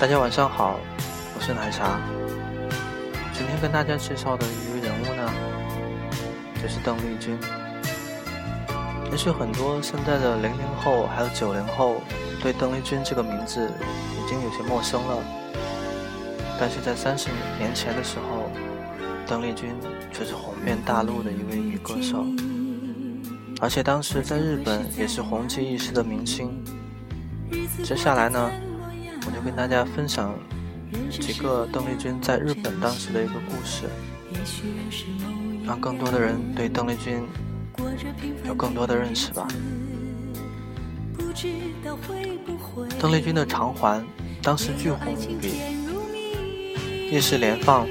大家晚上好，我是奶茶。今天跟大家介绍的一位人物呢，就是邓丽君。也许很多现在的零零后还有九零后，对邓丽君这个名字已经有些陌生了。但是在三十年前的时候，邓丽君却是红遍大陆的一位女歌手，而且当时在日本也是红极一时的明星。接下来呢？我就跟大家分享几个邓丽君在日本当时的一个故事，让更多的人对邓丽君有更多的认识吧。邓丽君的长环当时巨红无比，夜市连放，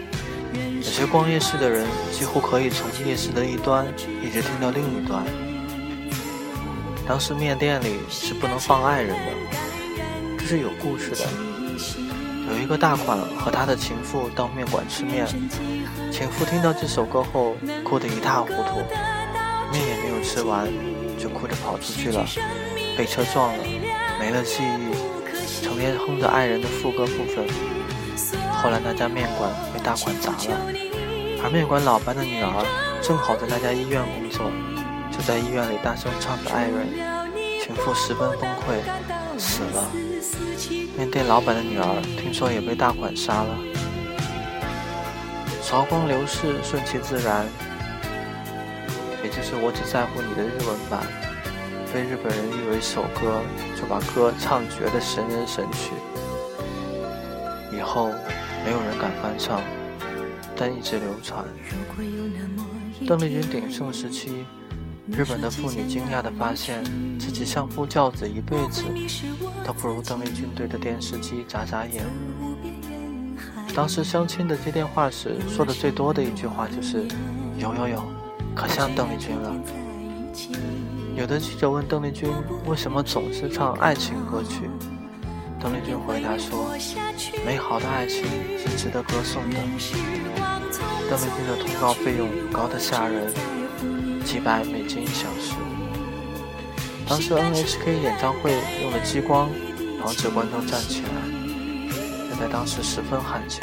有些逛夜市的人几乎可以从夜市的一端一直听到另一端。当时面店里是不能放爱人的。这是有故事的。有一个大款和他的情妇到面馆吃面，情妇听到这首歌后哭得一塌糊涂，面也没有吃完，就哭着跑出去了，被车撞了，没了记忆，成天哼着爱人的副歌部分。后来那家面馆被大款砸了，而面馆老板的女儿正好在那家医院工作，就在医院里大声唱着爱人，情妇十分崩溃，死了。面店老板的女儿听说也被大款杀了。韶光流逝，顺其自然，也就是我只在乎你的日文版，被日本人誉为首歌，就把歌唱绝的神人神曲。以后没有人敢翻唱，但一直流传。邓丽君鼎盛时期。日本的妇女惊讶地发现自己相夫教子一辈子，都不如邓丽君对着电视机眨眨眼。当时相亲的接电话时，说的最多的一句话就是：“有有有，可像邓丽君了。”有的记者问邓丽君为什么总是唱爱情歌曲，邓丽君回答说：“美好的爱情是值得歌颂的。”邓丽君的通告费用高得吓人。几百美金一小时。当时 NHK 演唱会用了激光，防止观众站起来，这在当时十分罕见。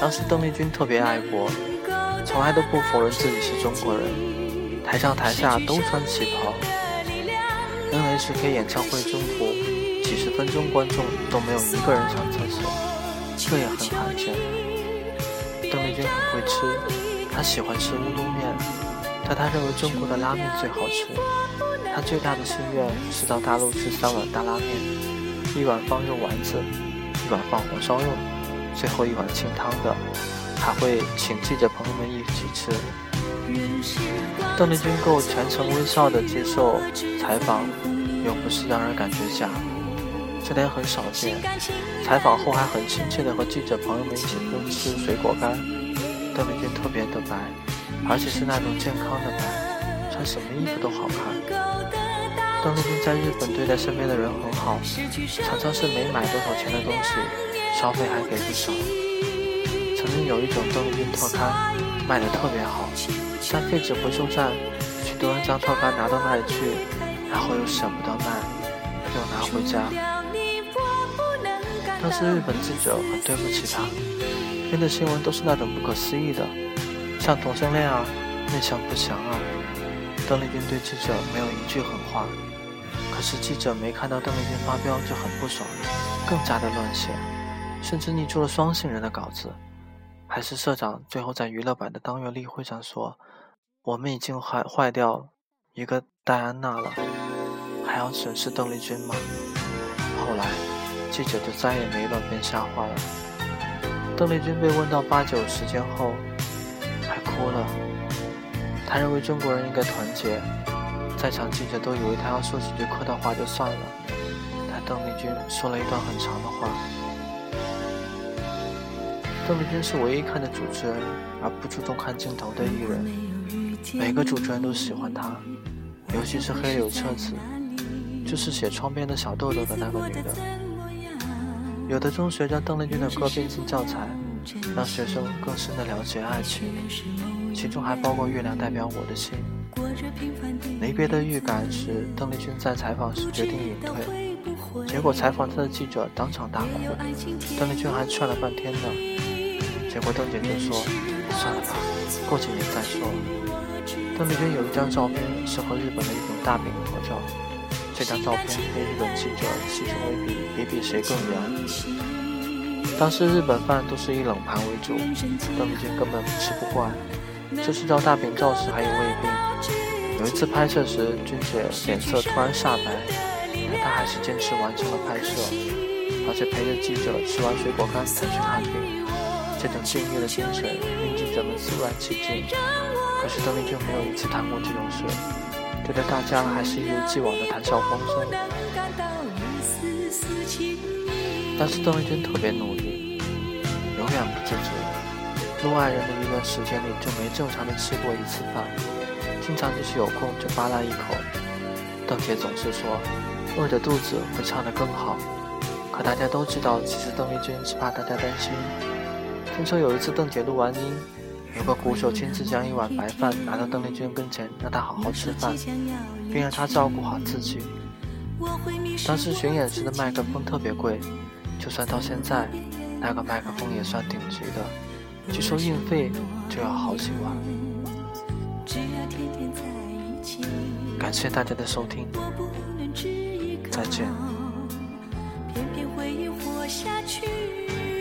当时邓丽君特别爱国，从来都不否认自己是中国人，台上台下都穿旗袍。NHK 演唱会中途几十分钟，观众都没有一个人上厕所，这也很罕见。邓丽君很会吃。他喜欢吃乌冬面，但他认为中国的拉面最好吃。他最大的心愿是到大陆吃三碗大拉面，一碗放肉丸子，一碗放红烧肉，最后一碗清汤的，还会请记者朋友们一起吃。邓丽君够全程微笑的接受采访，又不是让人感觉假，这点很少见。采访后还很亲切的和记者朋友们一起分吃水果干。邓丽君特别的白，而且是那种健康的白，穿什么衣服都好看。邓丽君在日本对待身边的人很好，常常是没买多少钱的东西，消费还给不少。曾经有一种邓丽君特刊，卖的特别好，但废纸回收站，许多人将特刊拿到那里去，然后又舍不得卖，又拿回家。当时日本记者很对不起他。编的新闻都是那种不可思议的，像同性恋啊，内向不详啊。邓丽君对记者没有一句狠话，可是记者没看到邓丽君发飙就很不爽，更加的乱写，甚至拟出了双性人的稿子。还是社长最后在娱乐版的当月例会上说：“我们已经坏坏掉一个戴安娜了，还要审视邓丽君吗？”后来记者就再也没乱编瞎话了。邓丽君被问到八九时间后，还哭了。她认为中国人应该团结，在场记者都以为她要说几句客套话就算了，但邓丽君说了一段很长的话。邓丽君是唯一看着主持人而不注重看镜头的艺人，每个主持人都喜欢她，尤其是黑柳彻子，就是写窗边的小豆豆的那个女的。有的中学将邓丽君的歌编进教材，让学生更深的了解爱情，其中还包括《月亮代表我的心》。离别的预感时，邓丽君在采访时决定隐退，结果采访她的记者当场大哭，邓丽君还劝了半天呢。结果邓姐就说：“算了吧，过几年再说。”邓丽君有一张照片是和日本的一种大饼合照，这张照片被日本记者戏称为比比比谁更圆。当时日本饭都是以冷盘为主，邓丽君根本吃不惯，就是照大饼照时还有胃病。有一次拍摄时，君姐脸色突然煞白。但他还是坚持完成了拍摄，而且陪着记者吃完水果干才去看病。这种敬业的精神令记者们肃然起敬。可是邓丽君没有一次谈过这种事，对待大家还是一如既往的谈笑风生。但是邓丽君特别努力，永远不自知。录爱人的一段时间里就没正常的吃过一次饭，经常就是有空就扒拉一口。邓姐总是说。饿着肚子会唱得更好，可大家都知道，其实邓丽君是怕大家担心。听说有一次邓姐录完音，有个鼓手亲自将一碗白饭拿到邓丽君跟前，让她好好吃饭，并让她照顾好自己。当时巡演时的麦克风特别贵，就算到现在，那个麦克风也算顶级的，据说运费就要好几万。感谢大家的收听。再见。偏偏回忆活下去。